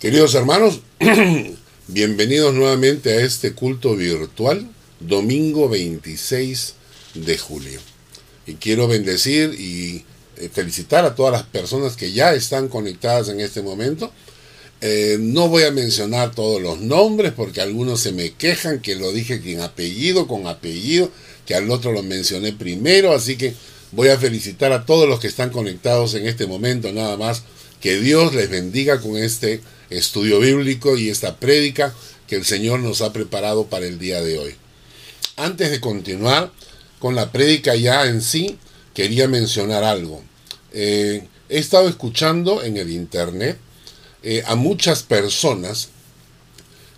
Queridos hermanos, bienvenidos nuevamente a este culto virtual, domingo 26 de julio. Y quiero bendecir y eh, felicitar a todas las personas que ya están conectadas en este momento. Eh, no voy a mencionar todos los nombres porque algunos se me quejan que lo dije con apellido, con apellido, que al otro lo mencioné primero, así que voy a felicitar a todos los que están conectados en este momento nada más. Que Dios les bendiga con este estudio bíblico y esta prédica que el Señor nos ha preparado para el día de hoy. Antes de continuar con la prédica ya en sí, quería mencionar algo. Eh, he estado escuchando en el Internet eh, a muchas personas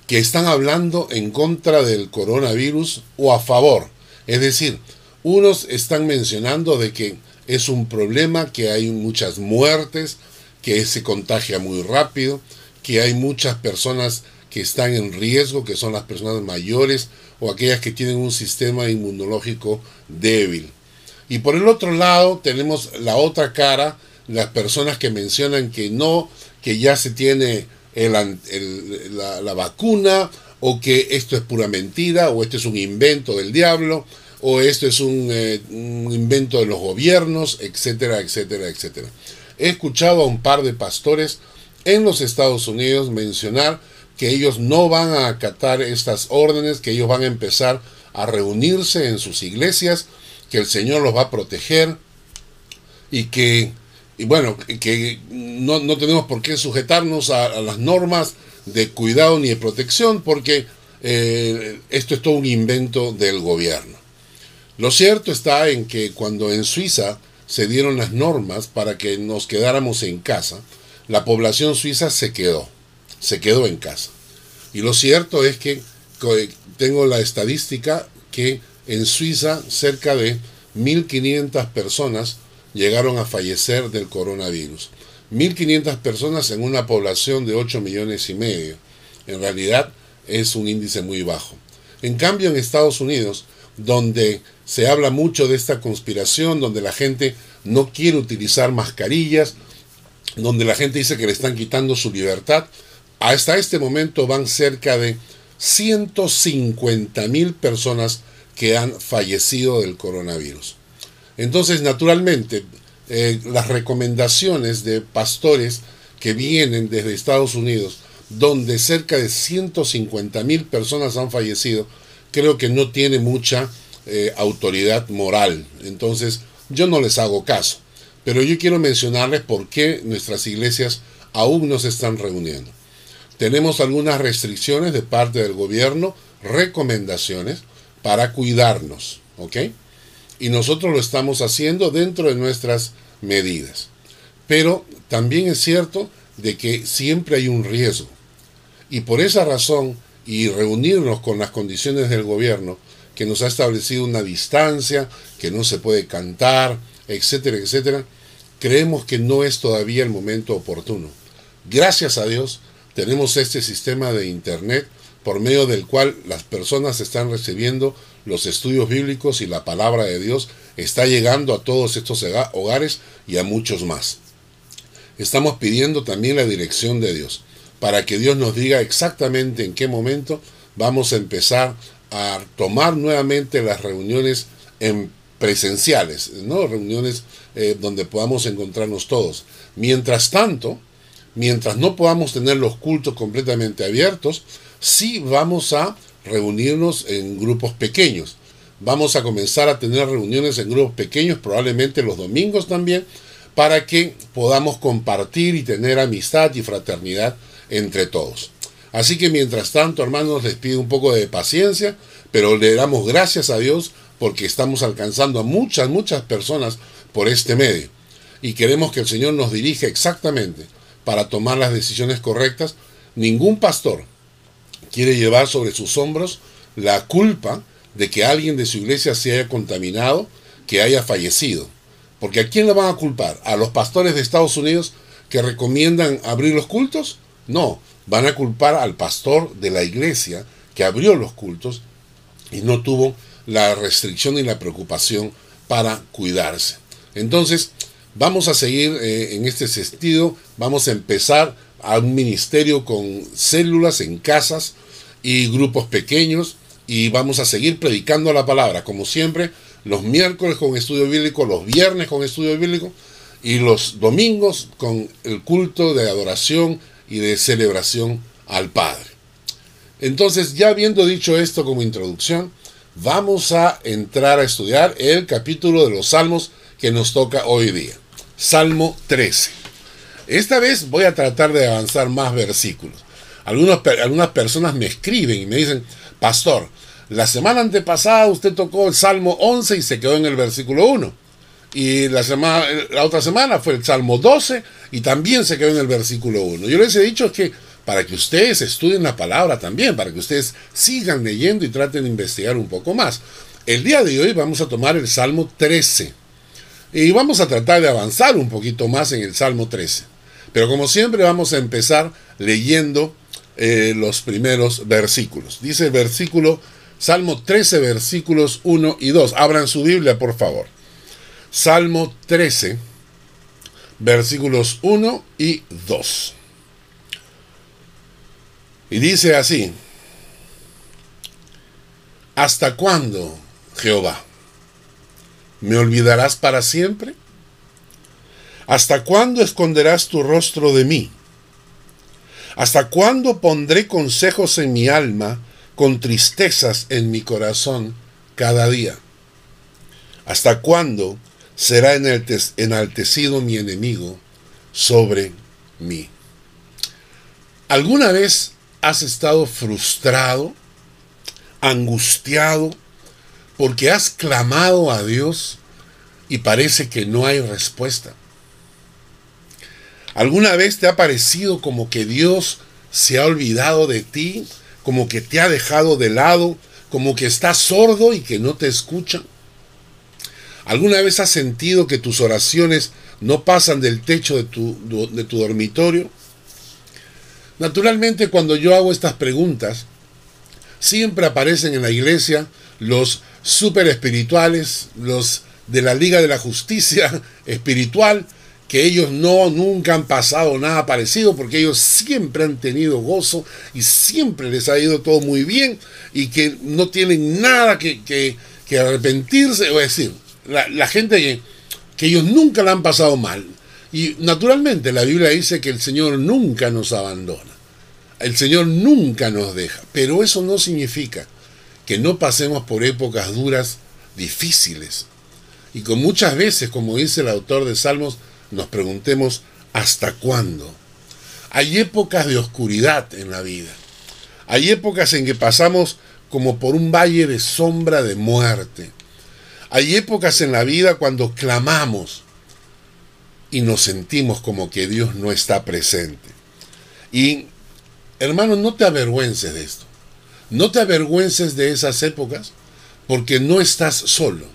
que están hablando en contra del coronavirus o a favor. Es decir, unos están mencionando de que es un problema, que hay muchas muertes, que se contagia muy rápido, que hay muchas personas que están en riesgo, que son las personas mayores o aquellas que tienen un sistema inmunológico débil. Y por el otro lado tenemos la otra cara, las personas que mencionan que no, que ya se tiene la, vacuna o que esto es pura mentira o esto es un invento del diablo o esto es un, eh, un invento de los gobiernos, etcétera, etcétera, etcétera. He escuchado a un par de pastores en los Estados Unidos mencionar que ellos no van a acatar estas órdenes, que ellos van a empezar a reunirse en sus iglesias, que el Señor los va a proteger y que, y bueno, que no, tenemos por qué sujetarnos a, las normas de cuidado ni de protección, porque eh, esto es todo un invento del gobierno. Lo cierto está en que cuando en Suiza se dieron las normas para que nos quedáramos en casa, la población suiza se quedó, se quedó en casa. Y lo cierto es que tengo la estadística que en Suiza cerca de 1.500 personas llegaron a fallecer del coronavirus. 1.500 personas en una población de 8 millones y medio. En realidad es un índice muy bajo. En cambio en Estados Unidos, donde se habla mucho de esta conspiración, donde la gente no quiere utilizar mascarillas, donde la gente dice que le están quitando su libertad. Hasta este momento van cerca de 150 mil personas que han fallecido del coronavirus. Entonces, naturalmente, eh, las recomendaciones de pastores que vienen desde Estados Unidos, donde cerca de 150 mil personas han fallecido, creo que no tiene mucha eh, autoridad moral. Entonces, yo no les hago caso. Pero yo quiero mencionarles por qué nuestras iglesias aún no se están reuniendo. Tenemos algunas restricciones de parte del gobierno, recomendaciones para cuidarnos, ¿ok? Y nosotros lo estamos haciendo dentro de nuestras medidas. Pero también es cierto de que siempre hay un riesgo. Y por esa razón, y reunirnos con las condiciones del gobierno, que nos ha establecido una distancia, que no se puede cantar, etcétera, etcétera, creemos que no es todavía el momento oportuno. Gracias a Dios tenemos este sistema de Internet por medio del cual las personas están recibiendo los estudios bíblicos y la palabra de Dios está llegando a todos estos hogares y a muchos más. Estamos pidiendo también la dirección de Dios para que Dios nos diga exactamente en qué momento vamos a empezar a tomar nuevamente las reuniones en presenciales, ¿no? reuniones eh, donde podamos encontrarnos todos. Mientras tanto, mientras no podamos tener los cultos completamente abiertos, sí vamos a reunirnos en grupos pequeños. Vamos a comenzar a tener reuniones en grupos pequeños, probablemente los domingos también, para que podamos compartir y tener amistad y fraternidad entre todos. Así que mientras tanto, hermanos, les pido un poco de paciencia, pero le damos gracias a Dios porque estamos alcanzando a muchas, muchas personas por este medio. Y queremos que el Señor nos dirija exactamente para tomar las decisiones correctas. Ningún pastor quiere llevar sobre sus hombros la culpa de que alguien de su iglesia se haya contaminado, que haya fallecido. Porque ¿a quién le van a culpar? ¿A los pastores de Estados Unidos que recomiendan abrir los cultos? No, van a culpar al pastor de la iglesia que abrió los cultos y no tuvo la restricción y la preocupación para cuidarse. Entonces, vamos a seguir eh, en este sentido, vamos a empezar a un ministerio con células en casas y grupos pequeños y vamos a seguir predicando la palabra, como siempre, los miércoles con estudio bíblico, los viernes con estudio bíblico y los domingos con el culto de adoración y de celebración al Padre. Entonces, ya habiendo dicho esto como introducción, vamos a entrar a estudiar el capítulo de los Salmos que nos toca hoy día. Salmo 13. Esta vez voy a tratar de avanzar más versículos. algunas personas me escriben y me dicen, pastor, la semana antepasada usted tocó el Salmo 11 y se quedó en el versículo 1. Y la, semana, la otra semana fue el Salmo 12 y también se quedó en el versículo 1. Yo les he dicho que para que ustedes estudien la palabra también, para que ustedes sigan leyendo y traten de investigar un poco más. El día de hoy vamos a tomar el Salmo 13 y vamos a tratar de avanzar un poquito más en el Salmo 13. Pero como siempre vamos a empezar leyendo eh, los primeros versículos. Dice el versículo, Salmo 13, versículos 1 y 2. Abran su Biblia, por favor. Salmo 13, versículos 1 y 2. Y dice así, ¿hasta cuándo, Jehová? ¿Me olvidarás para siempre? ¿Hasta cuándo esconderás tu rostro de mí? ¿Hasta cuándo pondré consejos en mi alma con tristezas en mi corazón cada día? ¿Hasta cuándo será enaltecido mi enemigo sobre mí? ¿Alguna vez has estado frustrado, angustiado, porque has clamado a Dios y parece que no hay respuesta. ¿Alguna vez te ha parecido como que Dios se ha olvidado de ti, como que te ha dejado de lado, como que está sordo y que no te escucha? ¿Alguna vez has sentido que tus oraciones no pasan del techo de tu, de tu dormitorio? Naturalmente, cuando yo hago estas preguntas, siempre aparecen en la iglesia los super espirituales, los de la Liga de la Justicia Espiritual, que ellos no nunca han pasado nada parecido porque ellos siempre han tenido gozo y siempre les ha ido todo muy bien y que no tienen nada que, que, arrepentirse, o decir, la, gente que, que ellos nunca la han pasado mal. Y naturalmente la Biblia dice que el Señor nunca nos abandona. El Señor nunca nos deja, pero eso no significa que no pasemos por épocas duras, difíciles, y con muchas veces, como dice el autor de Salmos, nos preguntemos ¿hasta cuándo? Hay épocas de oscuridad en la vida. Hay épocas en que pasamos como por un valle de sombra de muerte. Hay épocas en la vida cuando clamamos y nos sentimos como que Dios no está presente. Y Hermano, no te avergüences de esto. No te avergüences de esas épocas porque no estás solo.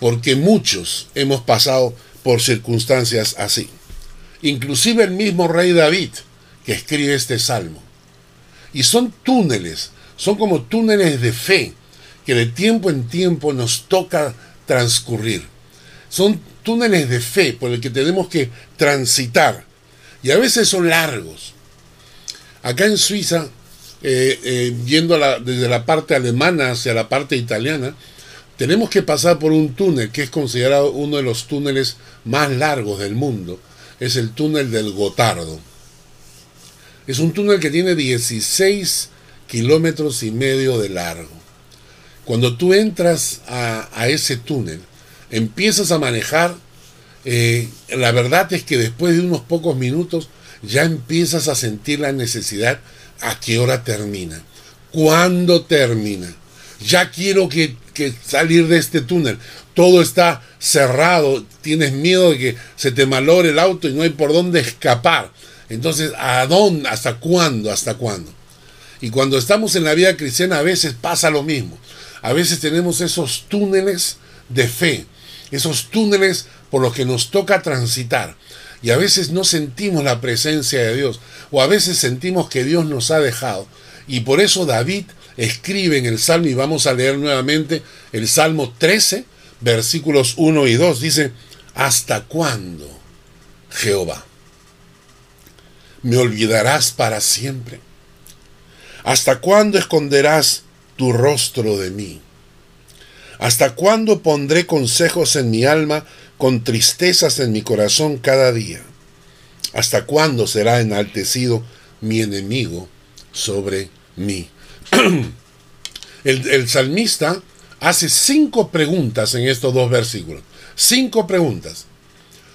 Porque muchos hemos pasado por circunstancias así. Inclusive el mismo rey David que escribe este salmo. Y son túneles, son como túneles de fe que de tiempo en tiempo nos toca transcurrir. Son túneles de fe por el que tenemos que transitar. Y a veces son largos. Acá en Suiza, eh, eh, yendo desde la parte alemana hacia la parte italiana, tenemos que pasar por un túnel que es considerado uno de los túneles más largos del mundo. Es el túnel del Gotardo. Es un túnel que tiene 16 kilómetros y medio de largo. Cuando tú entras a, ese túnel, empiezas a manejar, eh, la verdad es que después de unos pocos minutos ya empiezas a sentir la necesidad a qué hora termina, cuándo termina. Ya quiero que, salir de este túnel. Todo está cerrado, tienes miedo de que se te malore el auto y no hay por dónde escapar. Entonces, ¿a dónde? ¿Hasta cuándo? ¿Hasta cuándo? Y cuando estamos en la vida cristiana a veces pasa lo mismo. A veces tenemos esos túneles de fe, esos túneles por los que nos toca transitar y a veces no sentimos la presencia de Dios o a veces sentimos que Dios nos ha dejado. Y por eso David escribe en el Salmo, y vamos a leer nuevamente el Salmo 13, versículos 1 y 2, dice, ¿hasta cuándo, Jehová? me olvidarás para siempre? ¿Hasta cuándo esconderás tu rostro de mí? ¿Hasta cuándo pondré consejos en mi alma con tristezas en mi corazón cada día? ¿Hasta cuándo será enaltecido mi enemigo sobre mí? el, salmista hace cinco preguntas en estos dos versículos. Cinco preguntas.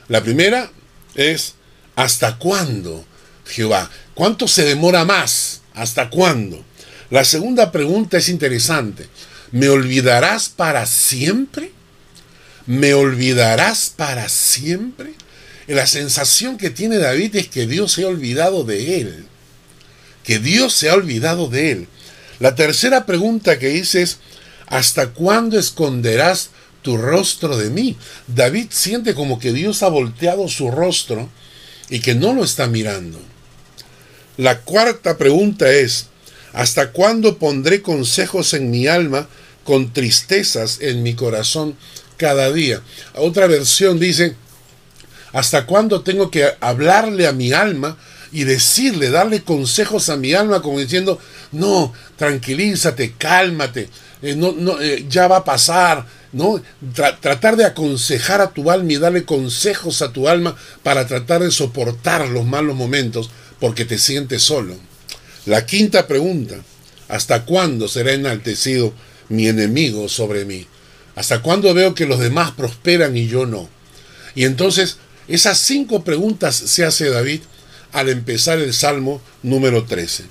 La primera es, ¿hasta cuándo, Jehová? ¿Cuánto se demora más? ¿Hasta cuándo? La segunda pregunta es interesante. ¿Me olvidarás para siempre? ¿Me olvidarás para siempre? La sensación que tiene David es que Dios se ha olvidado de él. Que Dios se ha olvidado de él. La tercera pregunta que dice es, ¿hasta cuándo esconderás tu rostro de mí? David siente como que Dios ha volteado su rostro y que no lo está mirando. La cuarta pregunta es, ¿hasta cuándo pondré consejos en mi alma con tristezas en mi corazón cada día? Otra versión dice, ¿hasta cuándo tengo que hablarle a mi alma y decirle, darle consejos a mi alma como diciendo, no, tranquilízate, cálmate, eh, no, no, eh, ya va a pasar, ¿no? tratar de aconsejar a tu alma y darle consejos a tu alma para tratar de soportar los malos momentos porque te sientes solo. La quinta pregunta, ¿hasta cuándo será enaltecido mi enemigo sobre mí? ¿Hasta cuándo veo que los demás prosperan y yo no? Y entonces, esas cinco preguntas se hace David al empezar el Salmo número 13.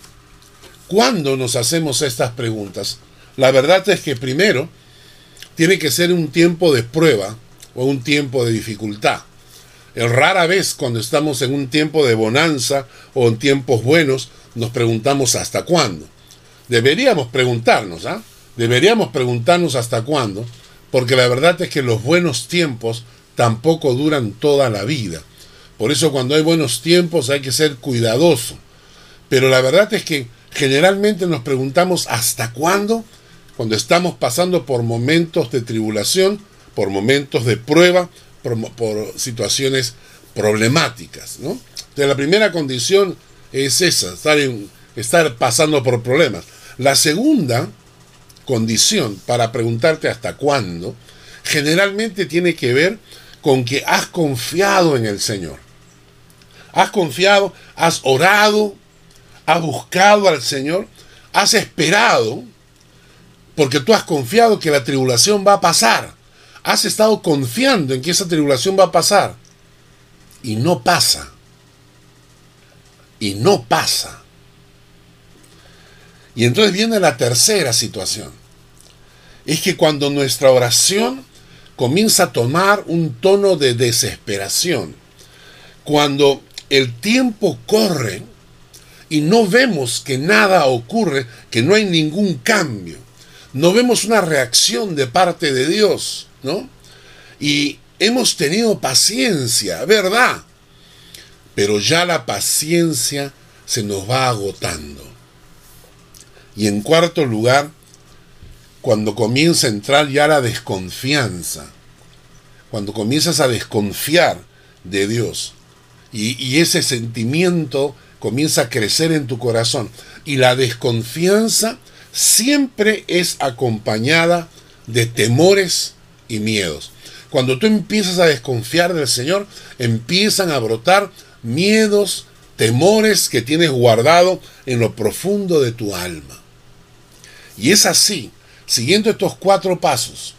¿Cuándo nos hacemos estas preguntas? La verdad es que primero tiene que ser un tiempo de prueba o un tiempo de dificultad. Es rara vez cuando estamos en un tiempo de bonanza o en tiempos buenos nos preguntamos hasta cuándo. Deberíamos preguntarnos, ¿ah? Deberíamos preguntarnos hasta cuándo, porque la verdad es que los buenos tiempos tampoco duran toda la vida. Por eso cuando hay buenos tiempos hay que ser cuidadoso. Pero la verdad es que generalmente nos preguntamos hasta cuándo cuando estamos pasando por momentos de tribulación, por momentos de prueba, por, situaciones problemáticas. ¿no? Entonces la primera condición es esa, estar, estar pasando por problemas. La segunda condición para preguntarte hasta cuándo, generalmente tiene que ver con que has confiado en el Señor. Has confiado, has orado, has buscado al Señor, has esperado, porque tú has confiado que la tribulación va a pasar. Has estado confiando en que esa tribulación va a pasar. Y no pasa. Y no pasa. Y entonces viene la tercera situación. Es que cuando nuestra oración comienza a tomar un tono de desesperación, cuando el tiempo corre y no vemos que nada ocurre, que no hay ningún cambio. No vemos una reacción de parte de Dios, ¿no? Y hemos tenido paciencia, ¿verdad? Pero ya la paciencia se nos va agotando. Y en cuarto lugar, cuando comienza a entrar ya la desconfianza, cuando comienzas a desconfiar de Dios, y, ese sentimiento comienza a crecer en tu corazón. Y la desconfianza siempre es acompañada de temores y miedos. Cuando tú empiezas a desconfiar del Señor, empiezan a brotar miedos, temores que tienes guardado en lo profundo de tu alma. Y es así, siguiendo estos cuatro pasos,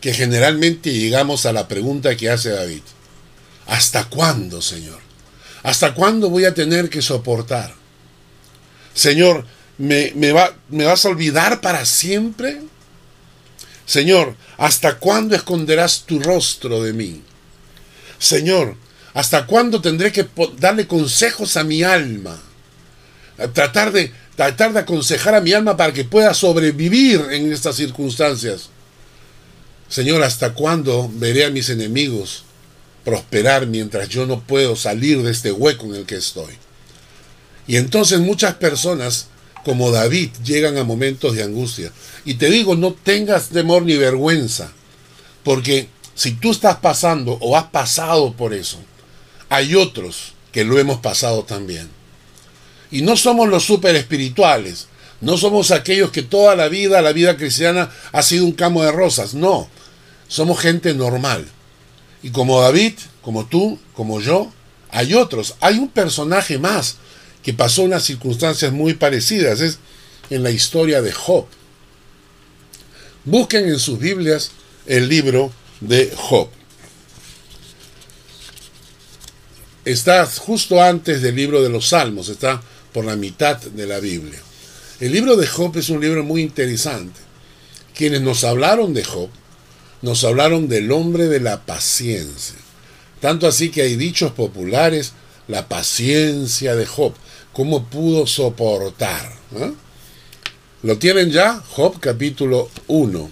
que generalmente llegamos a la pregunta que hace David. ¿Hasta cuándo, Señor? ¿Hasta cuándo voy a tener que soportar? Señor, ¿me, ¿me vas a olvidar para siempre? Señor, ¿hasta cuándo esconderás tu rostro de mí? Señor, ¿hasta cuándo tendré que darle consejos a mi alma? Tratar de, tratar de aconsejar a mi alma para que pueda sobrevivir en estas circunstancias. Señor, ¿hasta cuándo veré a mis enemigos prosperar mientras yo no puedo salir de este hueco en el que estoy. Y entonces muchas personas, como David, llegan a momentos de angustia. Y te digo, no tengas temor ni vergüenza, porque si tú estás pasando o has pasado por eso, hay otros que lo hemos pasado también. Y no somos los super espirituales, no somos aquellos que toda la vida, la vida cristiana ha sido un campo de rosas, no, somos gente normal. Y como David, como tú, como yo, hay otros, hay un personaje más que pasó unas circunstancias muy parecidas, es en la historia de Job. Busquen en sus Biblias el libro de Job. Está justo antes del libro de los Salmos, está por la mitad de la Biblia. El libro de Job es un libro muy interesante. Quienes nos hablaron de Job, nos hablaron del hombre de la paciencia. Tanto así que hay dichos populares, la paciencia de Job, cómo pudo soportar. ¿Lo tienen ya? Job capítulo 1.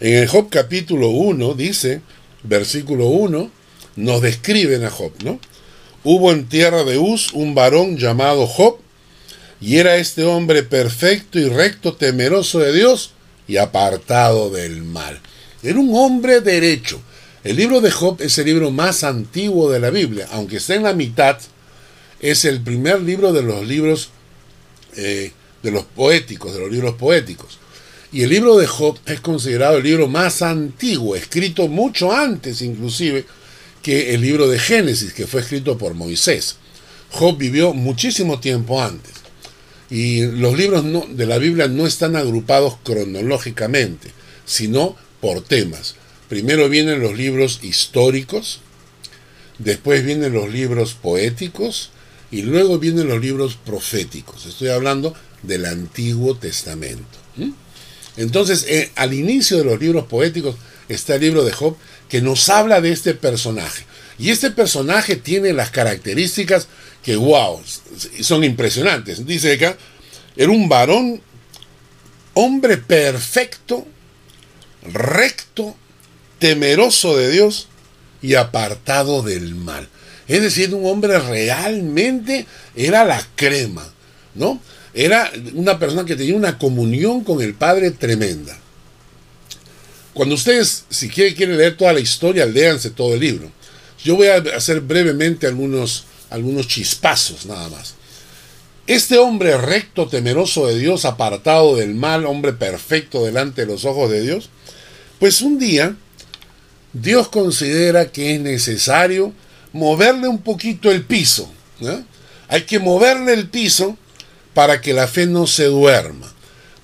En el Job capítulo 1 dice, versículo 1, nos describen a Job, ¿no? Hubo en tierra de Uz un varón llamado Job, y era este hombre perfecto y recto, temeroso de Dios y apartado del mal. Era un hombre derecho. El libro de Job es el libro más antiguo de la Biblia, aunque está en la mitad, es el primer libro de los libros eh, de los poéticos, de los libros poéticos. Y el libro de Job es considerado el libro más antiguo, escrito mucho antes inclusive que el libro de Génesis, que fue escrito por Moisés. Job vivió muchísimo tiempo antes. Y los libros de la Biblia no están agrupados cronológicamente, sino por temas. Primero vienen los libros históricos, después vienen los libros poéticos y luego vienen los libros proféticos. Estoy hablando del Antiguo Testamento. Entonces, eh, al inicio de los libros poéticos está el libro de Job que nos habla de este personaje. Y este personaje tiene las características que, wow, son impresionantes. Dice acá, era un varón, hombre perfecto, recto, temeroso de Dios y apartado del mal. Es decir, un hombre realmente era la crema, ¿no? Era una persona que tenía una comunión con el Padre tremenda. Cuando ustedes, si quieren, leer toda la historia, léanse todo el libro. Yo voy a hacer brevemente algunos, algunos chispazos nada más. Este hombre recto, temeroso de Dios, apartado del mal, hombre perfecto delante de los ojos de Dios, pues un día Dios considera que es necesario moverle un poquito el piso. Hay que moverle el piso para que la fe no se duerma.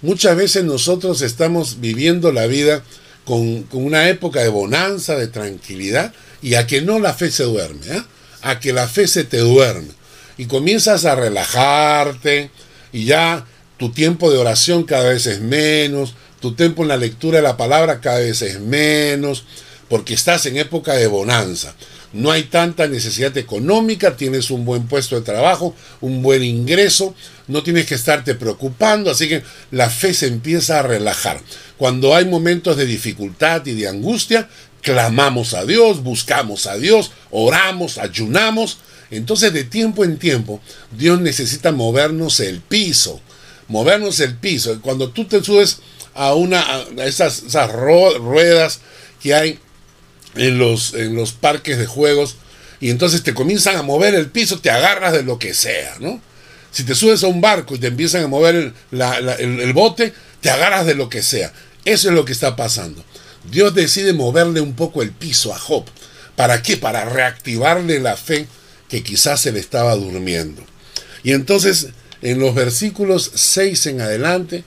Muchas veces nosotros estamos viviendo la vida con, una época de bonanza, de tranquilidad, y a que no la fe se duerme, ¿eh? a que la fe se te duerme. Y comienzas a relajarte, y ya tu tiempo de oración cada vez es menos, tu tiempo en la lectura de la palabra cada vez es menos, porque estás en época de bonanza no hay tanta necesidad económica, tienes un buen puesto de trabajo, un buen ingreso, no tienes que estarte preocupando, así que la fe se empieza a relajar. Cuando hay momentos de dificultad y de angustia, clamamos a Dios, buscamos a Dios, oramos, ayunamos. Entonces de tiempo en tiempo Dios necesita movernos el piso, movernos el piso. Cuando tú te subes a una a esas, esas ruedas que hay en los, en los parques de juegos y entonces te comienzan a mover el piso, te agarras de lo que sea, ¿no? Si te subes a un barco y te empiezan a mover el, el, bote, te agarras de lo que sea. Eso es lo que está pasando. Dios decide moverle un poco el piso a Job. ¿Para qué? Para reactivarle la fe que quizás se le estaba durmiendo. Y entonces, en los versículos 6 en adelante,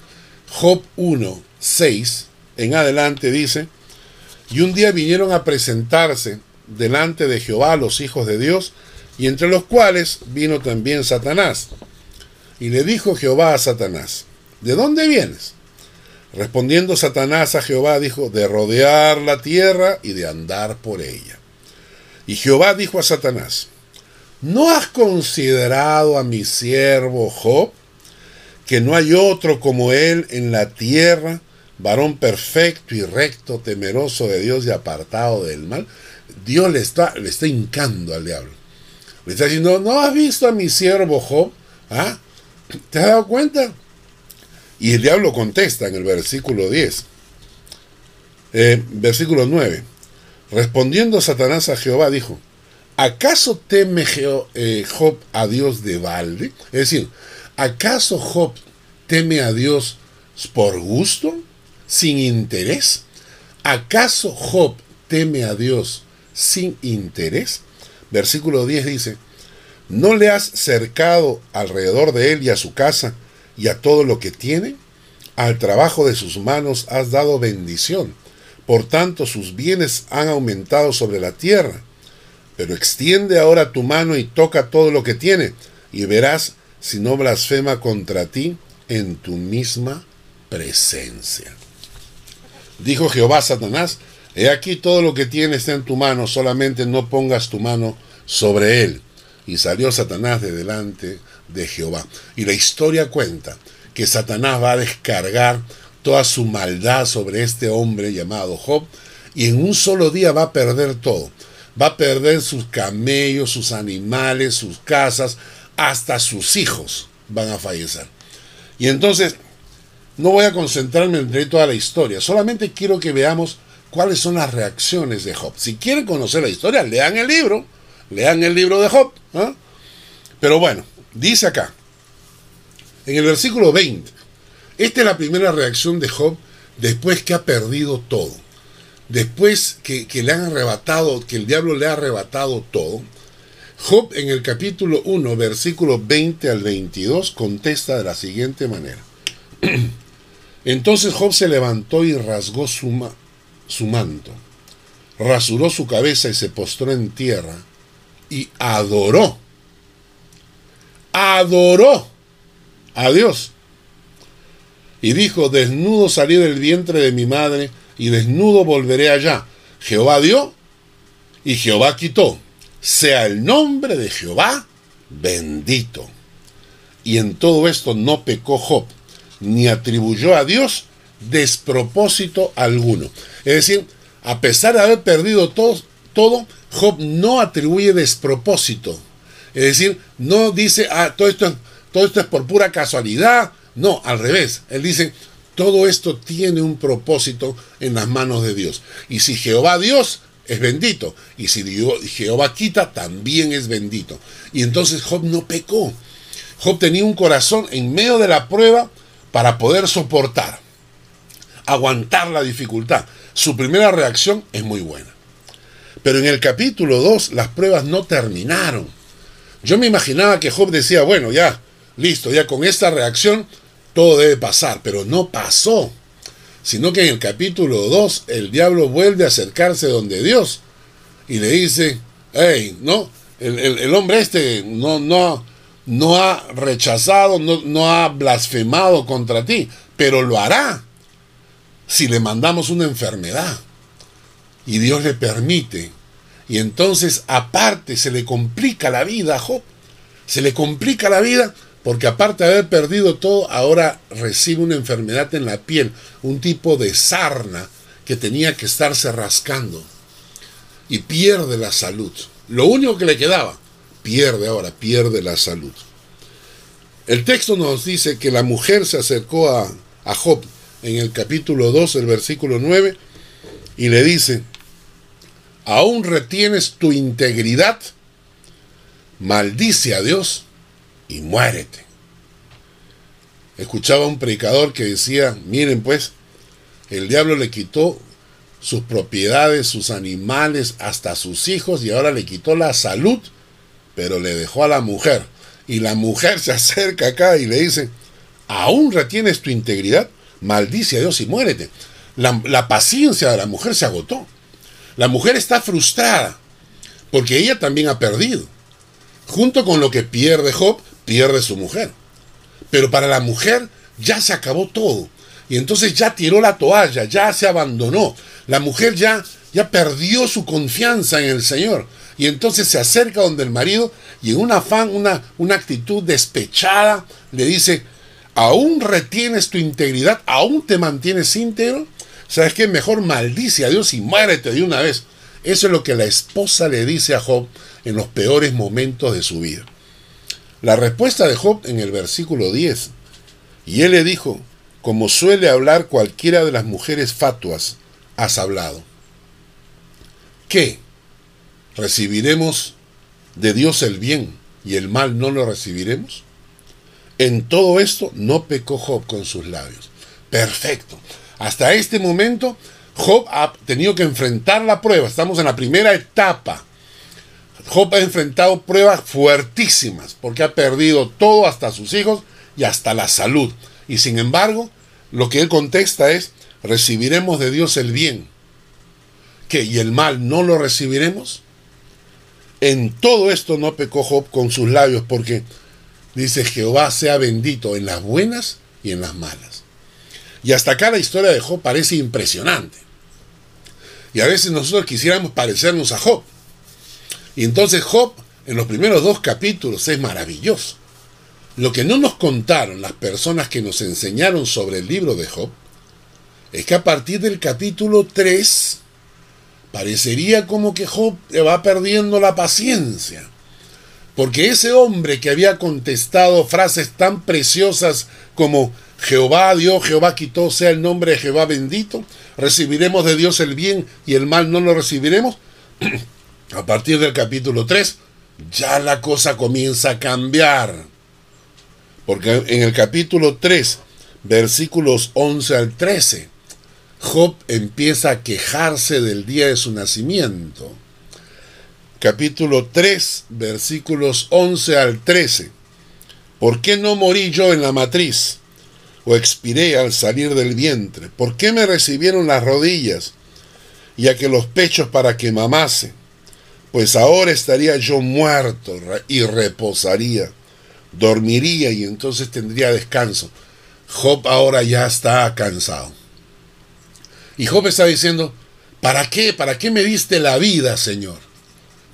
Job 1, 6 en adelante dice, y un día vinieron a presentarse delante de Jehová los hijos de Dios, y entre los cuales vino también Satanás. Y le dijo Jehová a Satanás, ¿de dónde vienes? Respondiendo Satanás a Jehová dijo, de rodear la tierra y de andar por ella. Y Jehová dijo a Satanás, ¿no has considerado a mi siervo Job, que no hay otro como él en la tierra, varón perfecto y recto, temeroso de Dios y apartado del mal, Dios le está, le está hincando al diablo. Le está diciendo, ¿no has visto a mi siervo Job? ¿Ah? ¿Te has dado cuenta? Y el diablo contesta en el versículo 10. Eh, versículo 9. Respondiendo Satanás a Jehová, dijo, ¿acaso teme eh, Job a Dios de balde? Es decir, ¿acaso Job teme a Dios por gusto, sin interés? ¿Acaso Job teme a Dios sin interés? Versículo 10 dice, ¿no le has cercado alrededor de él y a su casa y a todo lo que tiene? Al trabajo de sus manos has dado bendición. Por tanto, sus bienes han aumentado sobre la tierra. Pero extiende ahora tu mano y toca todo lo que tiene, y verás si no blasfema contra ti en tu misma presencia. Dijo Jehová a Satanás, he aquí todo lo que tiene está en tu mano, solamente no pongas tu mano sobre él. Y salió Satanás de delante de Jehová. Y la historia cuenta que Satanás va a descargar toda su maldad sobre este hombre llamado Job, y en un solo día va a perder todo. Va a perder sus camellos, sus animales, sus casas, hasta sus hijos van a fallecer. Y entonces no voy a concentrarme en toda la historia, solamente quiero que veamos cuáles son las reacciones de Job. Si quieren conocer la historia, lean el libro, lean el libro de Job. ¿ah? Pero bueno, dice acá, en el versículo 20, esta es la primera reacción de Job después que ha perdido todo. Después que, que le han arrebatado, que el diablo le ha arrebatado todo. Job en el capítulo 1, versículo 20 al 22, contesta de la siguiente manera. Entonces Job se levantó y rasgó su, manto, rasuró su cabeza y se postró en tierra y adoró, adoró a Dios. Y dijo, desnudo salí del vientre de mi madre y desnudo volveré allá. Jehová dio y Jehová quitó. Sea el nombre de Jehová bendito. Y en todo esto no pecó Job, ni atribuyó a Dios despropósito alguno. Es decir, a pesar de haber perdido todo, todo Job no atribuye despropósito. Es decir, no dice, ah, todo esto, todo esto es por pura casualidad. No, al revés. Él dice, todo esto tiene un propósito en las manos de Dios. Y si Jehová Dios es bendito, y si Jehová quita, también es bendito. Y entonces Job no pecó. Job tenía un corazón en medio de la prueba, para poder soportar, aguantar la dificultad. Su primera reacción es muy buena. Pero en el capítulo 2 las pruebas no terminaron. Yo me imaginaba que Job decía, bueno, ya, listo, ya con esta reacción todo debe pasar, pero no pasó. Sino que en el capítulo 2 el diablo vuelve a acercarse donde Dios y le dice, hey, no, el, el hombre este no, no, no ha rechazado, no, ha blasfemado contra ti, pero lo hará si le mandamos una enfermedad y Dios le permite. Y entonces aparte se le complica la vida Job. Se le complica la vida porque aparte de haber perdido todo, ahora recibe una enfermedad en la piel, un tipo de sarna que tenía que estarse rascando. Y pierde la salud. Lo único que le quedaba pierde ahora, pierde la salud. El texto nos dice que la mujer se acercó a, a Job en el capítulo 2, el versículo 9, y le dice, ¿aún retienes tu integridad? Maldice a Dios y muérete. Escuchaba un predicador que decía, miren pues, el diablo le quitó sus propiedades, sus animales, hasta sus hijos, y ahora le quitó la salud pero le dejó a la mujer. Y la mujer se acerca acá y le dice, ¿aún retienes tu integridad? Maldice a Dios y muérete. La, la paciencia de la mujer se agotó. La mujer está frustrada porque ella también ha perdido. Junto con lo que pierde Job, pierde su mujer. Pero para la mujer ya se acabó todo. Y entonces ya tiró la toalla, ya se abandonó. La mujer ya, ya perdió su confianza en el Señor. Y entonces se acerca donde el marido y en un afán, una, una actitud despechada, le dice, ¿aún retienes tu integridad? ¿Aún te mantienes íntegro? ¿Sabes qué? Mejor maldice a Dios y muérete de una vez. Eso es lo que la esposa le dice a Job en los peores momentos de su vida. La respuesta de Job en el versículo 10. Y él le dijo, como suele hablar cualquiera de las mujeres fatuas, has hablado. ¿Qué? Recibiremos de Dios el bien y el mal no lo recibiremos? En todo esto no pecó Job con sus labios. Perfecto. Hasta este momento Job ha tenido que enfrentar la prueba. Estamos en la primera etapa. Job ha enfrentado pruebas fuertísimas porque ha perdido todo hasta sus hijos y hasta la salud. Y sin embargo, lo que él contesta es, recibiremos de Dios el bien. ¿Qué? ¿Y el mal no lo recibiremos? En todo esto no pecó Job con sus labios porque dice Jehová sea bendito en las buenas y en las malas. Y hasta acá la historia de Job parece impresionante. Y a veces nosotros quisiéramos parecernos a Job. Y entonces Job en los primeros dos capítulos es maravilloso. Lo que no nos contaron las personas que nos enseñaron sobre el libro de Job es que a partir del capítulo 3 parecería como que Job va perdiendo la paciencia. Porque ese hombre que había contestado frases tan preciosas como Jehová dio, Jehová quitó, sea el nombre de Jehová bendito, recibiremos de Dios el bien y el mal no lo recibiremos, a partir del capítulo 3, ya la cosa comienza a cambiar. Porque en el capítulo 3, versículos 11 al 13, Job empieza a quejarse del día de su nacimiento. Capítulo 3, versículos 11 al 13. ¿Por qué no morí yo en la matriz? ¿O expiré al salir del vientre? ¿Por qué me recibieron las rodillas y a que los pechos para que mamase? Pues ahora estaría yo muerto y reposaría, dormiría y entonces tendría descanso. Job ahora ya está cansado. Y Job está diciendo, ¿para qué? ¿Para qué me diste la vida, Señor?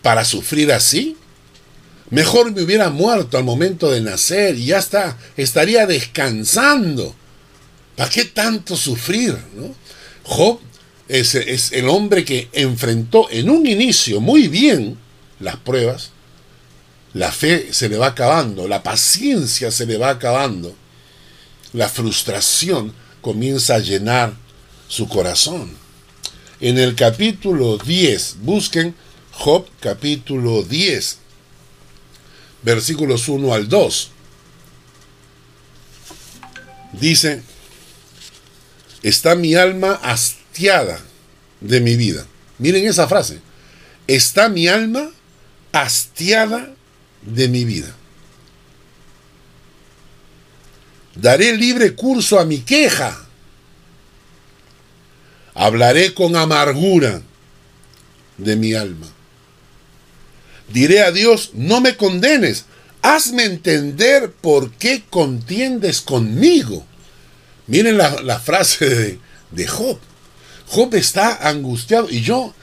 ¿Para sufrir así? Mejor me hubiera muerto al momento de nacer y ya está, estaría descansando. ¿Para qué tanto sufrir? Job es, es el hombre que enfrentó en un inicio muy bien las pruebas. La fe se le va acabando, la paciencia se le va acabando, la frustración comienza a llenar su corazón. En el capítulo 10, busquen Job capítulo 10, versículos 1 al 2. Dice, está mi alma hastiada de mi vida. Miren esa frase. Está mi alma hastiada de mi vida. Daré libre curso a mi queja Hablaré con amargura de mi alma. Diré a Dios, no me condenes, hazme entender por qué contiendes conmigo. Miren la, frase de, de Job. Job está angustiado y yo,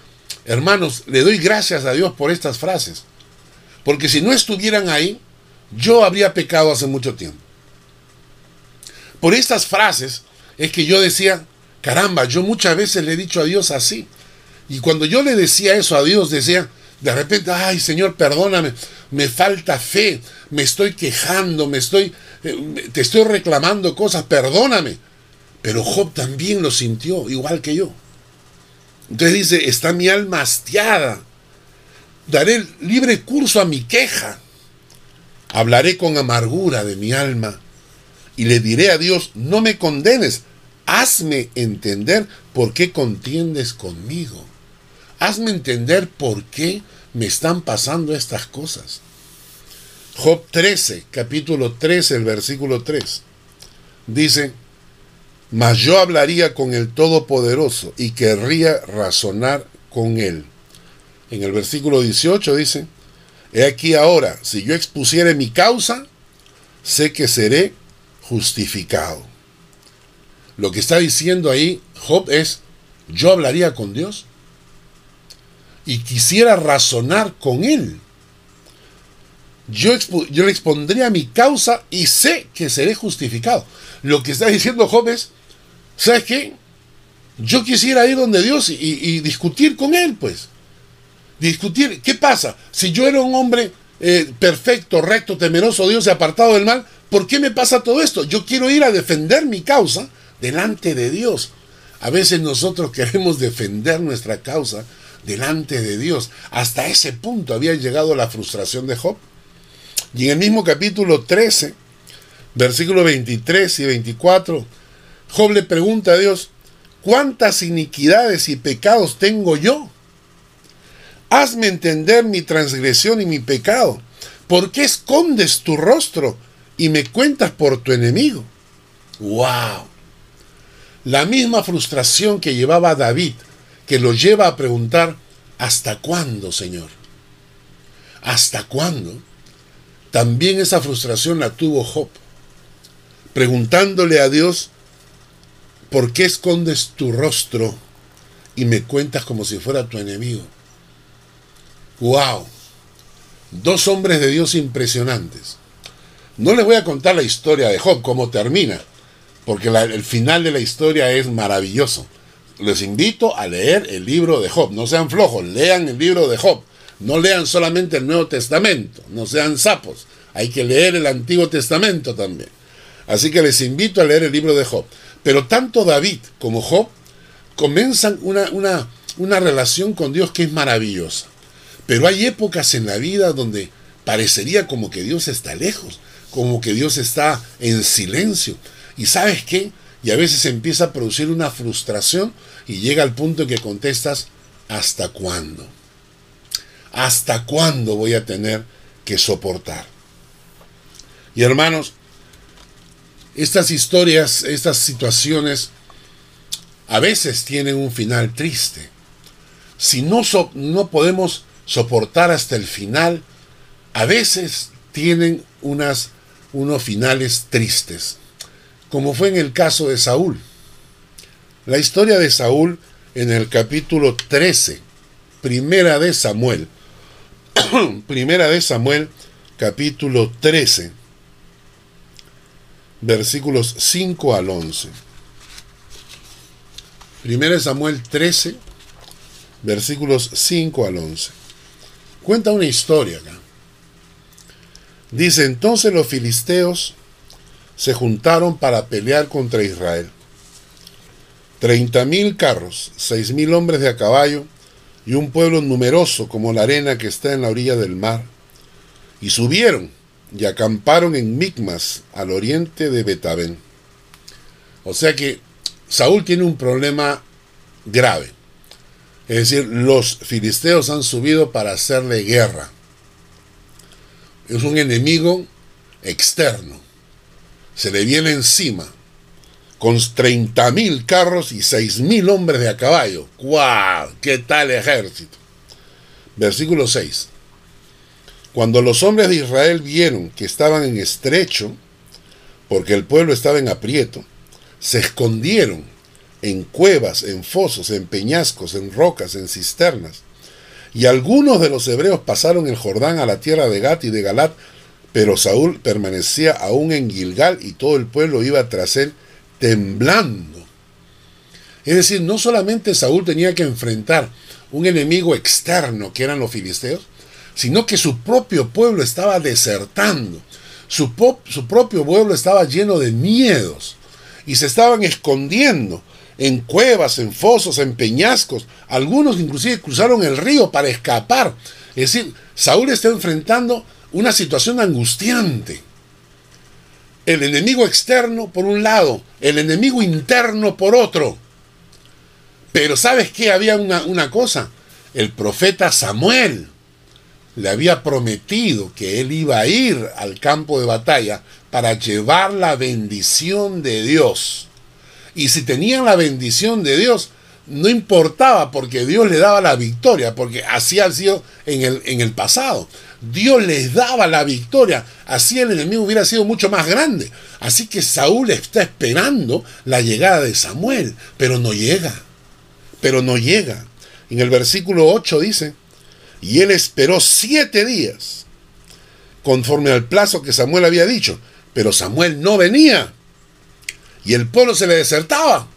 hermanos, le doy gracias a Dios por estas frases. Porque si no estuvieran ahí, yo habría pecado hace mucho tiempo. Por estas frases es que yo decía, Caramba, yo muchas veces le he dicho a Dios así. Y cuando yo le decía eso a Dios, decía, de repente, ay Señor, perdóname, me falta fe, me estoy quejando, me estoy, eh, te estoy reclamando cosas, perdóname. Pero Job también lo sintió, igual que yo. Entonces dice, está mi alma hastiada, daré libre curso a mi queja, hablaré con amargura de mi alma y le diré a Dios, no me condenes, Hazme entender por qué contiendes conmigo. Hazme entender por qué me están pasando estas cosas. Job 13, capítulo 13, el versículo 3. Dice, mas yo hablaría con el Todopoderoso y querría razonar con él. En el versículo 18 dice, He aquí ahora, si yo expusiere mi causa, sé que seré justificado. Lo que está diciendo ahí Job es, yo hablaría con Dios y quisiera razonar con Él. Yo, yo, le expondría mi causa y sé que seré justificado. Lo que está diciendo Job es, ¿sabes qué? Yo quisiera ir donde Dios y, discutir con Él, pues. Discutir, ¿qué pasa? Si yo era un hombre eh, perfecto, recto, temeroso, Dios y apartado del mal, ¿por qué me pasa todo esto? Yo quiero ir a defender mi causa delante de Dios. A veces nosotros queremos defender nuestra causa delante de Dios. Hasta ese punto había llegado la frustración de Job. Y en el mismo capítulo 13, versículos 23 y 24, Job le pregunta a Dios, ¿cuántas iniquidades y pecados tengo yo? Hazme entender mi transgresión y mi pecado. ¿Por qué escondes tu rostro y me cuentas por tu enemigo? ¡Wow! La misma frustración que llevaba a David, que lo lleva a preguntar, ¿hasta cuándo, Señor? ¿Hasta cuándo? También esa frustración la tuvo Job, preguntándole a Dios, ¿por qué escondes tu rostro y me cuentas como si fuera tu enemigo? ¡Wow! Dos hombres de Dios impresionantes. No les voy a contar la historia de Job, cómo termina, porque el final de la historia es maravilloso. Les invito a leer el libro de Job. No sean flojos, lean el libro de Job. No lean solamente el Nuevo Testamento, no sean sapos. Hay que leer el Antiguo Testamento también. Así que les invito a leer el libro de Job. Pero tanto David como Job comienzan una, una, una relación con Dios que es maravillosa. Pero hay épocas en la vida donde parecería como que Dios está lejos, como que Dios está en silencio. ¿Y sabes qué? Y a veces empieza a producir una frustración y llega al punto en que contestas, ¿hasta cuándo? ¿Hasta cuándo voy a tener que soportar? Y hermanos, estas historias, estas situaciones, a veces tienen un final triste. Si no, no podemos soportar hasta el final, a veces tienen unas, unos finales tristes, como fue en el caso de Saúl. La historia de Saúl en el capítulo 13, primera de Samuel, primera de Samuel, capítulo 13, versículos 5 al 11. Primera de Samuel 13, versículos 5 al 11 cuenta una historia acá. Dice, entonces los filisteos se juntaron para pelear contra Israel. Treinta mil carros, seis mil hombres de a caballo y un pueblo numeroso como la arena que está en la orilla del mar. Y subieron y acamparon en Micmas, al oriente de Betabén. O sea que Saúl tiene un problema grave. Es decir, los filisteos han subido para hacerle guerra. Es un enemigo externo. Se le viene encima con 30.000 carros y 6.000 hombres de a caballo. ¡Guau! ¿Qué tal ejército? Versículo 6. Cuando los hombres de Israel vieron que estaban en estrecho, porque el pueblo estaba en aprieto, se escondieron en cuevas, en fosos, en peñascos, en rocas, en cisternas. Y algunos de los hebreos pasaron el Jordán a la tierra de Gat y de Galat, pero Saúl permanecía aún en Gilgal y todo el pueblo iba tras él temblando. Es decir, no solamente Saúl tenía que enfrentar un enemigo externo que eran los filisteos, sino que su propio pueblo estaba desertando. Su, propio pueblo estaba lleno de miedos y se estaban escondiendo en cuevas, en fosos, en peñascos. Algunos inclusive cruzaron el río para escapar. Es decir, Saúl está enfrentando una situación angustiante. El enemigo externo por un lado, el enemigo interno por otro. Pero ¿sabes qué? Había una, una cosa. El profeta Samuel le había prometido que él iba a ir al campo de batalla para llevar la bendición de Dios y si tenían la bendición de Dios, no importaba porque Dios le daba la victoria, porque así ha sido en el, en el pasado. Dios les daba la victoria, así el enemigo hubiera sido mucho más grande. Así que Saúl está esperando la llegada de Samuel, pero no llega, pero no llega. En el versículo 8 dice, y él esperó siete días, conforme al plazo que Samuel había dicho, pero Samuel no venía y el pueblo se le desertaba.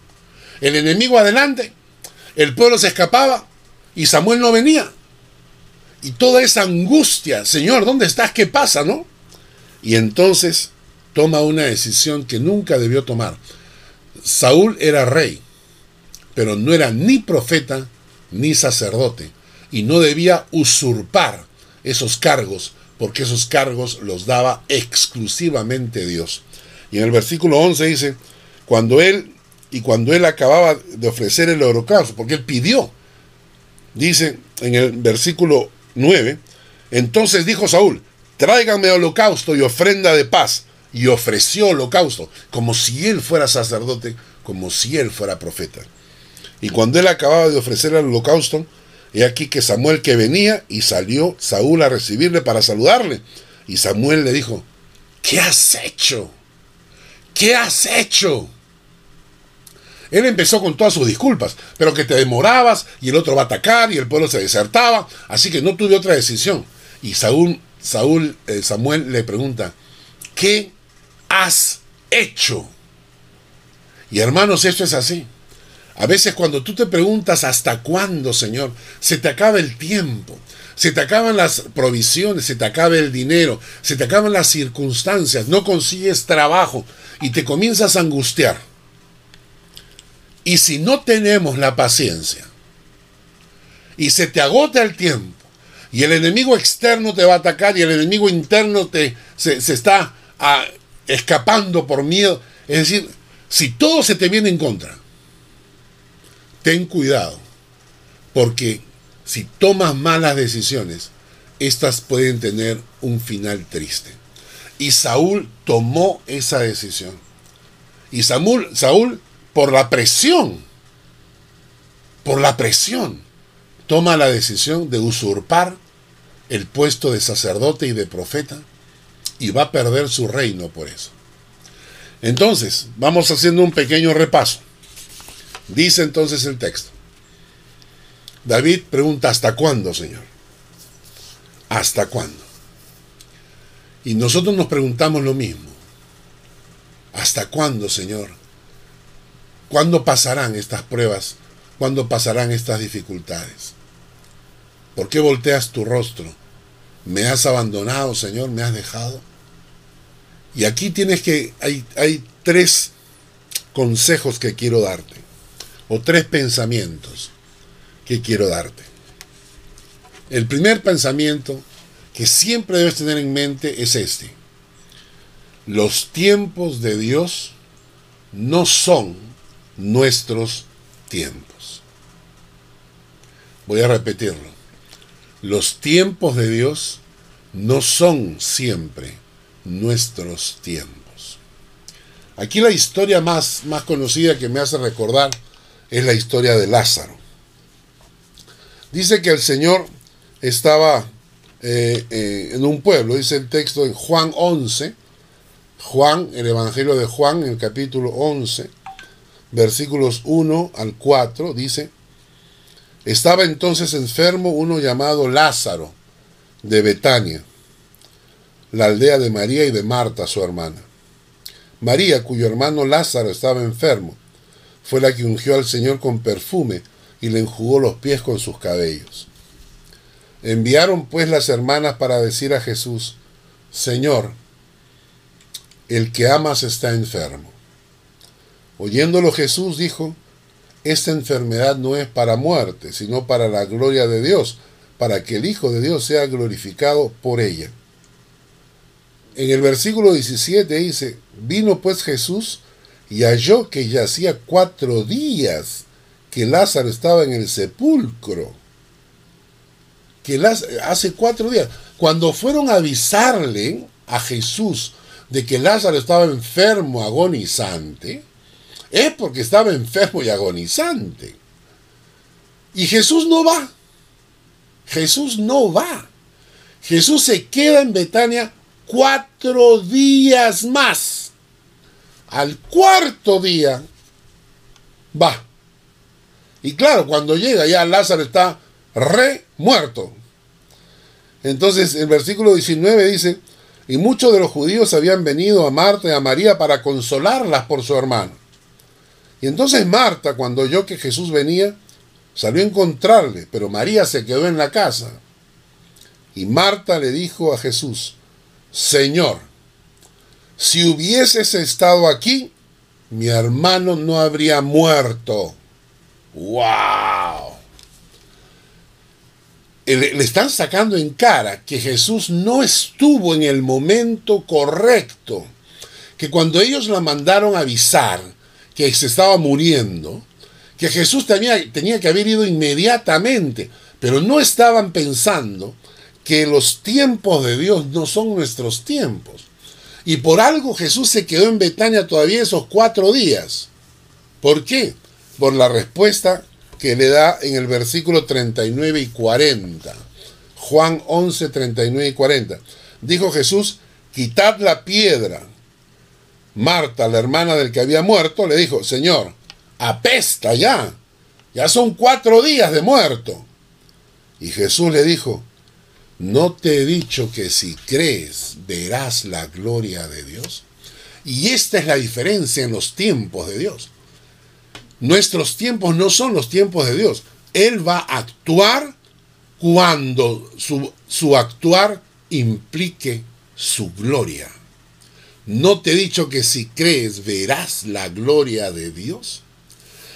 El enemigo adelante, el pueblo se escapaba y Samuel no venía. Y toda esa angustia, Señor, ¿dónde estás? ¿Qué pasa? ¿No? Y entonces toma una decisión que nunca debió tomar. Saúl era rey, pero no era ni profeta ni sacerdote, y no debía usurpar esos cargos, porque esos cargos los daba exclusivamente Dios. Y en el versículo 11 dice, cuando él, y cuando él acababa de ofrecer el holocausto, porque él pidió, dice en el versículo 9, entonces dijo Saúl, tráiganme holocausto y ofrenda de paz. Y ofreció holocausto, como si él fuera sacerdote, como si él fuera profeta. Y cuando él acababa de ofrecer el holocausto, he aquí que Samuel que venía y salió Saúl a recibirle para saludarle. Y Samuel le dijo, ¿qué has hecho? ¿Qué has hecho? Él empezó con todas sus disculpas, pero que te demorabas y el otro va a atacar y el pueblo se desertaba, así que no tuve otra decisión. Y Saúl, Saúl, eh, Samuel le pregunta, ¿qué has hecho? Y hermanos, esto es así. A veces cuando tú te preguntas hasta cuándo, Señor, se te acaba el tiempo, se te acaban las provisiones, se te acaba el dinero, se te acaban las circunstancias, no consigues trabajo y te comienzas a angustiar. Y si no tenemos la paciencia y se te agota el tiempo y el enemigo externo te va a atacar y el enemigo interno te, se, está ah, escapando por miedo, es decir, si todo se te viene en contra, ten cuidado, porque si tomas malas decisiones, estas pueden tener un final triste. Y Saúl tomó esa decisión. Y Saúl, Saúl, por la presión, por la presión, toma la decisión de usurpar el puesto de sacerdote y de profeta y va a perder su reino por eso. Entonces, vamos haciendo un pequeño repaso. Dice entonces el texto. David pregunta, ¿hasta cuándo, Señor? ¿Hasta cuándo? Y nosotros nos preguntamos lo mismo. ¿Hasta cuándo, Señor? ¿Cuándo pasarán estas pruebas? ¿Cuándo pasarán estas dificultades? ¿Por qué volteas tu rostro? ¿Me has abandonado, Señor? ¿Me has dejado? Y aquí tienes que, hay, hay tres consejos que quiero darte, o tres pensamientos que quiero darte. El primer pensamiento que siempre debes tener en mente es este. Los tiempos de Dios no son nuestros tiempos. Voy a repetirlo. Los tiempos de Dios no son siempre nuestros tiempos. Aquí la historia más, más conocida que me hace recordar es la historia de Lázaro. Dice que el Señor estaba eh, eh, en un pueblo, dice el texto en Juan 11, Juan, el Evangelio de Juan, en el capítulo 11, versículos 1 al 4, dice, estaba entonces enfermo uno llamado Lázaro, de Betania, la aldea de María y de Marta, su hermana. María, cuyo hermano Lázaro estaba enfermo, fue la que ungió al Señor con perfume y le enjugó los pies con sus cabellos. Enviaron pues las hermanas para decir a Jesús, Señor, el que amas está enfermo. Oyéndolo Jesús dijo, esta enfermedad no es para muerte, sino para la gloria de Dios, para que el Hijo de Dios sea glorificado por ella. En el versículo 17 dice, vino pues Jesús y halló que ya hacía cuatro días que Lázaro estaba en el sepulcro. Que hace cuatro días, cuando fueron a avisarle a Jesús de que Lázaro estaba enfermo, agonizante, es porque estaba enfermo y agonizante. Y Jesús no va. Jesús no va. Jesús se queda en Betania cuatro días más. Al cuarto día va. Y claro, cuando llega ya Lázaro está re muerto. Entonces el versículo 19 dice, y muchos de los judíos habían venido a Marta y a María para consolarlas por su hermano. Y entonces Marta, cuando oyó que Jesús venía, salió a encontrarle, pero María se quedó en la casa. Y Marta le dijo a Jesús, Señor, si hubieses estado aquí, mi hermano no habría muerto. ¡Wow! le están sacando en cara que Jesús no estuvo en el momento correcto, que cuando ellos la mandaron a avisar que se estaba muriendo, que Jesús tenía, tenía que haber ido inmediatamente, pero no estaban pensando que los tiempos de Dios no son nuestros tiempos. Y por algo Jesús se quedó en Betania todavía esos cuatro días. ¿Por qué? Por la respuesta que le da en el versículo 39 y 40. Juan 11, 39 y 40. Dijo Jesús, quitad la piedra. Marta, la hermana del que había muerto, le dijo, Señor, apesta ya. Ya son cuatro días de muerto. Y Jesús le dijo, ¿no te he dicho que si crees verás la gloria de Dios? Y esta es la diferencia en los tiempos de Dios. Nuestros tiempos no son los tiempos de Dios. Él va a actuar cuando su, su actuar implique su gloria. ¿No te he dicho que si crees verás la gloria de Dios?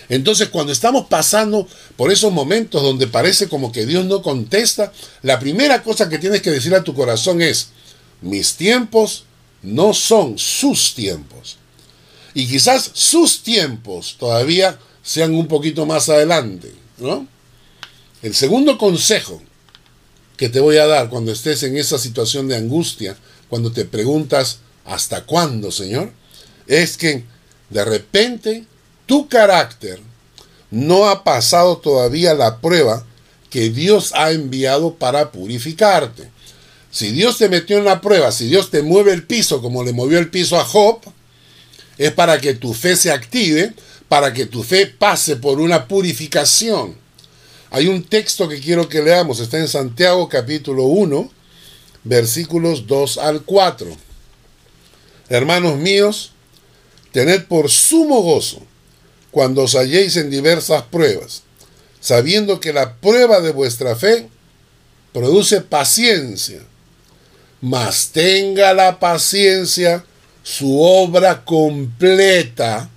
Entonces, cuando estamos pasando por esos momentos donde parece como que Dios no contesta, la primera cosa que tienes que decir a tu corazón es, mis tiempos no son sus tiempos. Y quizás sus tiempos todavía sean un poquito más adelante, ¿no? El segundo consejo que te voy a dar cuando estés en esa situación de angustia, cuando te preguntas, ¿hasta cuándo, Señor? Es que de repente tu carácter no ha pasado todavía la prueba que Dios ha enviado para purificarte. Si Dios te metió en la prueba, si Dios te mueve el piso como le movió el piso a Job, es para que tu fe se active, para que tu fe pase por una purificación. Hay un texto que quiero que leamos, está en Santiago capítulo 1, versículos 2 al 4. Hermanos míos, tened por sumo gozo cuando os halléis en diversas pruebas, sabiendo que la prueba de vuestra fe produce paciencia, mas tenga la paciencia su obra completa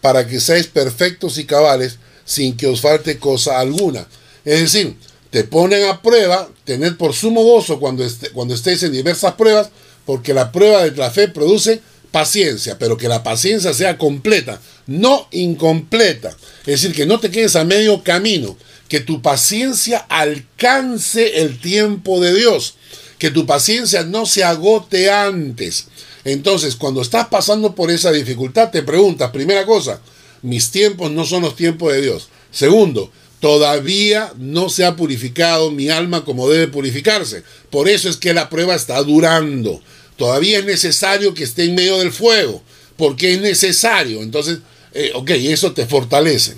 para que seáis perfectos y cabales sin que os falte cosa alguna. Es decir, te ponen a prueba, tened por sumo gozo cuando, cuando estéis en diversas pruebas, porque la prueba de la fe produce paciencia, pero que la paciencia sea completa, no incompleta. Es decir, que no te quedes a medio camino, que tu paciencia alcance el tiempo de Dios, que tu paciencia no se agote antes. Entonces, cuando estás pasando por esa dificultad, te preguntas, primera cosa, mis tiempos no son los tiempos de Dios. Segundo, todavía no se ha purificado mi alma como debe purificarse. Por eso es que la prueba está durando. Todavía es necesario que esté en medio del fuego, porque es necesario. Entonces, eh, ok, eso te fortalece.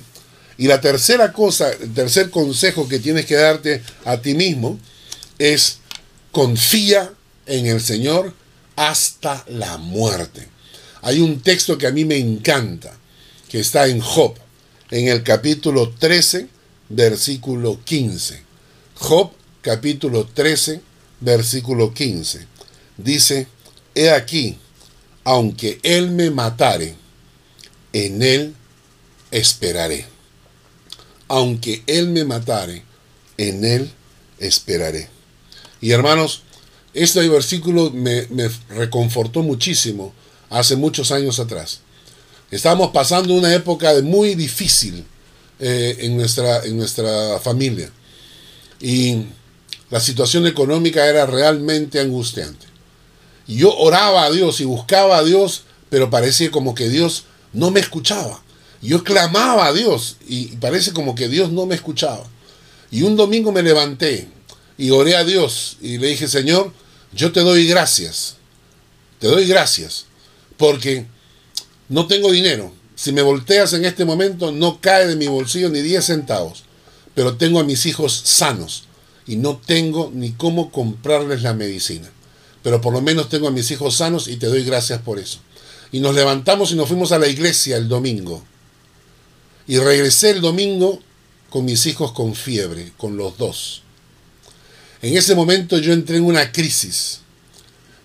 Y la tercera cosa, el tercer consejo que tienes que darte a ti mismo es confía en el Señor hasta la muerte. Hay un texto que a mí me encanta, que está en Job, en el capítulo 13, versículo 15. Job, capítulo 13, versículo 15. Dice, he aquí, aunque él me matare, en él esperaré. Aunque él me matare, en él esperaré. Y hermanos, este versículo me, reconfortó muchísimo hace muchos años atrás. Estábamos pasando una época muy difícil eh, en, nuestra, en nuestra familia. Y la situación económica era realmente angustiante. Yo oraba a Dios y buscaba a Dios, pero parecía como que Dios no me escuchaba. Yo clamaba a Dios y parece como que Dios no me escuchaba. Y un domingo me levanté y oré a Dios y le dije, Señor, yo te doy gracias, te doy gracias, porque no tengo dinero. Si me volteas en este momento, no cae de mi bolsillo ni 10 centavos, pero tengo a mis hijos sanos y no tengo ni cómo comprarles la medicina. Pero por lo menos tengo a mis hijos sanos y te doy gracias por eso. Y nos levantamos y nos fuimos a la iglesia el domingo. Y regresé el domingo con mis hijos con fiebre, con los dos. En ese momento yo entré en una crisis.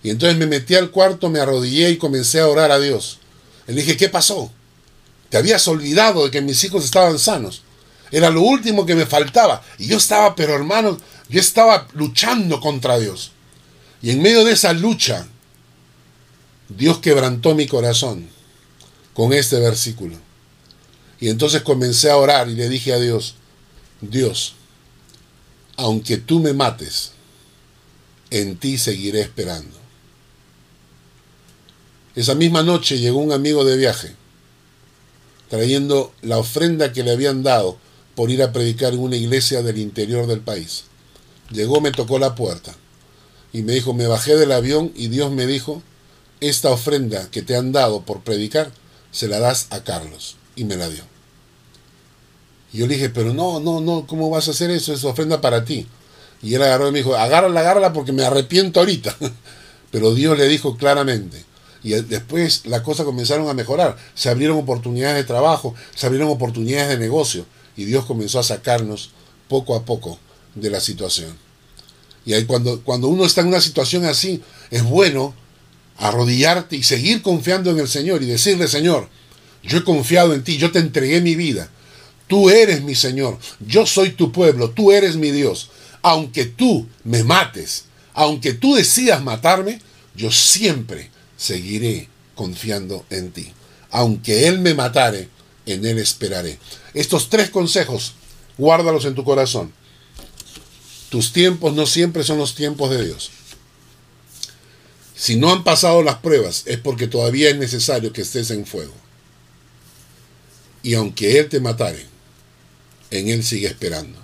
Y entonces me metí al cuarto, me arrodillé y comencé a orar a Dios. Le dije, ¿qué pasó? Te habías olvidado de que mis hijos estaban sanos. Era lo último que me faltaba. Y yo estaba, pero hermano, Yo estaba luchando contra Dios. Y en medio de esa lucha, Dios quebrantó mi corazón con este versículo. Y entonces comencé a orar y le dije a Dios, Dios, aunque tú me mates, en ti seguiré esperando. Esa misma noche llegó un amigo de viaje, trayendo la ofrenda que le habían dado por ir a predicar en una iglesia del interior del país. Llegó, me tocó la puerta y me dijo, me bajé del avión y Dios me dijo, esta ofrenda que te han dado por predicar, se la das a Carlos. Y me la dio. Y yo le dije, pero no, no, no, ¿cómo vas a hacer eso? Es ofrenda para ti. Y él agarró y me dijo, agárrala, agárrala porque me arrepiento ahorita. Pero Dios le dijo claramente. Y después las cosas comenzaron a mejorar. Se abrieron oportunidades de trabajo, se abrieron oportunidades de negocio. Y Dios comenzó a sacarnos poco a poco de la situación. Y ahí cuando, cuando uno está en una situación así, es bueno arrodillarte y seguir confiando en el Señor y decirle, Señor, yo he confiado en ti, yo te entregué mi vida, tú eres mi Señor, yo soy tu pueblo, tú eres mi Dios. Aunque tú me mates, aunque tú decidas matarme, yo siempre seguiré confiando en ti. Aunque Él me matare, en Él esperaré. Estos tres consejos, guárdalos en tu corazón. Tus tiempos no siempre son los tiempos de Dios. Si no han pasado las pruebas es porque todavía es necesario que estés en fuego. Y aunque Él te matare, en Él sigue esperando.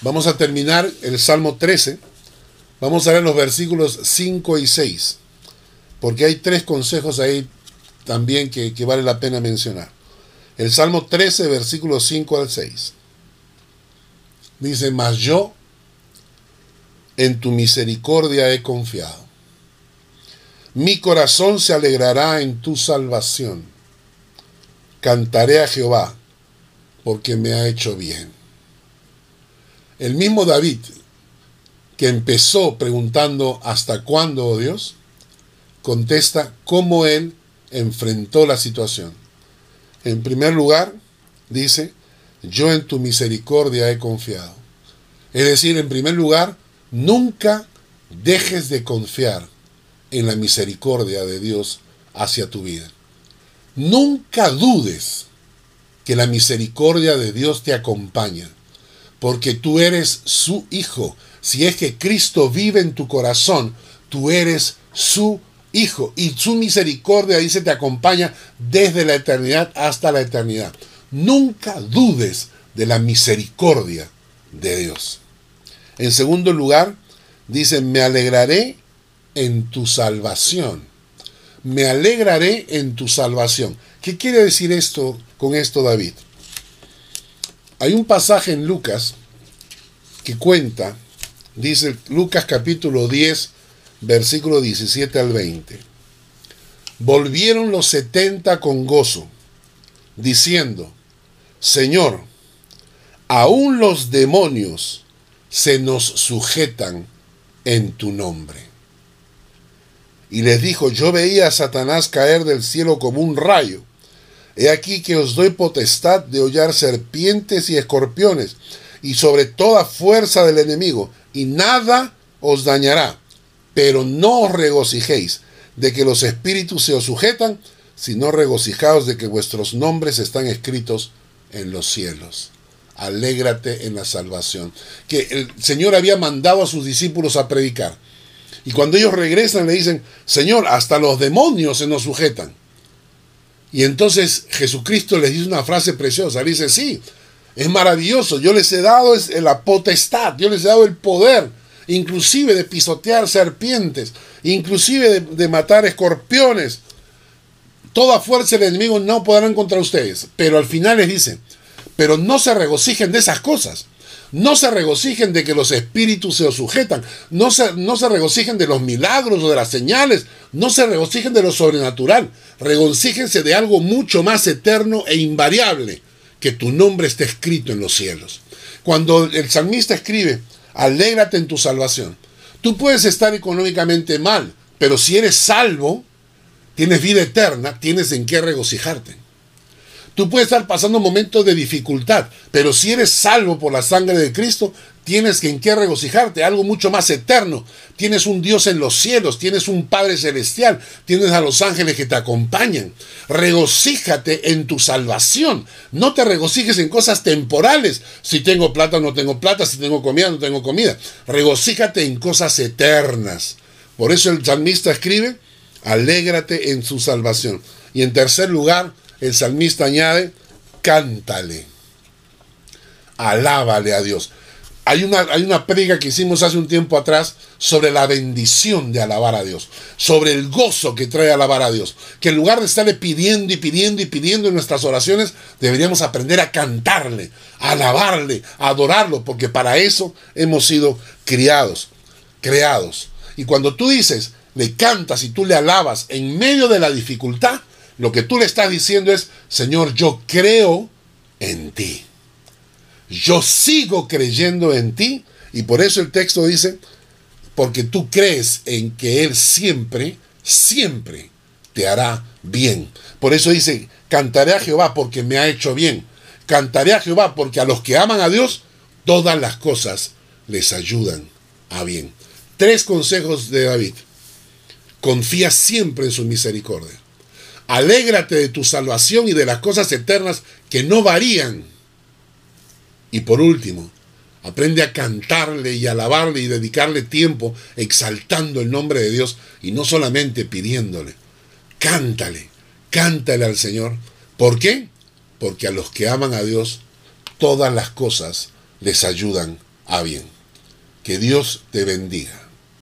Vamos a terminar el Salmo 13. Vamos a ver los versículos 5 y 6. Porque hay tres consejos ahí también que, que vale la pena mencionar. El Salmo 13, versículos 5 al 6. Dice, mas yo en tu misericordia he confiado mi corazón se alegrará en tu salvación. Cantaré a Jehová, porque me ha hecho bien. El mismo David, que empezó preguntando ¿hasta cuándo, oh Dios? contesta cómo él enfrentó la situación. En primer lugar, dice, yo en tu misericordia he confiado. Es decir, en primer lugar, nunca dejes de confiar en la misericordia de Dios hacia tu vida. Nunca dudes que la misericordia de Dios te acompaña, porque tú eres su hijo. Si es que Cristo vive en tu corazón, tú eres su hijo y su misericordia, dice, te acompaña desde la eternidad hasta la eternidad. Nunca dudes de la misericordia de Dios. En segundo lugar, dice, me alegraré en tu salvación. Me alegraré en tu salvación. ¿Qué quiere decir esto con esto David? Hay un pasaje en Lucas que cuenta, dice Lucas capítulo 10, versículo 17 al 20. Volvieron los setenta con gozo, diciendo, Señor, aún los demonios se nos sujetan en tu nombre y les dijo, yo veía a Satanás caer del cielo como un rayo. He aquí que os doy potestad de hollar serpientes y escorpiones, y sobre toda fuerza del enemigo, y nada os dañará. Pero no os regocijéis de que los espíritus se os sujetan, sino regocijaos de que vuestros nombres están escritos en los cielos. Alégrate en la salvación. Que el Señor había mandado a sus discípulos a predicar y cuando ellos regresan le dicen, Señor, hasta los demonios se nos sujetan. Y entonces Jesucristo les dice una frase preciosa. dice, sí, es maravilloso. Yo les he dado la potestad, yo les he dado el poder, inclusive de pisotear serpientes, inclusive de, matar escorpiones. Toda fuerza del enemigo no podrán contra ustedes. Pero al final les dice, pero no se regocijen de esas cosas. No se regocijen de que los espíritus se os sujetan. No se, no se regocijen de los milagros o de las señales. No se regocijen de lo sobrenatural. Regocíjense de algo mucho más eterno e invariable. Que tu nombre esté escrito en los cielos. Cuando el salmista escribe, alégrate en tu salvación. Tú puedes estar económicamente mal, pero si eres salvo, tienes vida eterna, tienes en qué regocijarte. Tú puedes estar pasando momentos de dificultad, pero si eres salvo por la sangre de Cristo, tienes que en qué regocijarte, algo mucho más eterno. Tienes un Dios en los cielos, tienes un Padre celestial, tienes a los ángeles que te acompañan. Regocíjate en tu salvación. No te regocijes en cosas temporales. Si tengo plata o no tengo plata, si tengo comida no tengo comida. Regocíjate en cosas eternas. Por eso el salmista escribe, alégrate en su salvación. Y en tercer lugar, el salmista añade, cántale, alábale a Dios. Hay una, hay una que hicimos hace un tiempo atrás sobre la bendición de alabar a Dios, sobre el gozo que trae alabar a Dios, que en lugar de estarle pidiendo y pidiendo y pidiendo en nuestras oraciones, deberíamos aprender a cantarle, a alabarle, a adorarlo, porque para eso hemos sido criados, creados. Y cuando tú dices, le cantas y tú le alabas en medio de la dificultad, lo que tú le estás diciendo es, Señor, yo creo en ti. Yo sigo creyendo en ti. Y por eso el texto dice, porque tú crees en que Él siempre, siempre te hará bien. Por eso dice, cantaré a Jehová porque me ha hecho bien. Cantaré a Jehová porque a los que aman a Dios, todas las cosas les ayudan a bien. Tres consejos de David. Confía siempre en su misericordia. Alégrate de tu salvación y de las cosas eternas que no varían. Y por último, aprende a cantarle y alabarle y dedicarle tiempo exaltando el nombre de Dios y no solamente pidiéndole. Cántale, cántale al Señor. ¿Por qué? Porque a los que aman a Dios, todas las cosas les ayudan a bien. Que Dios te bendiga.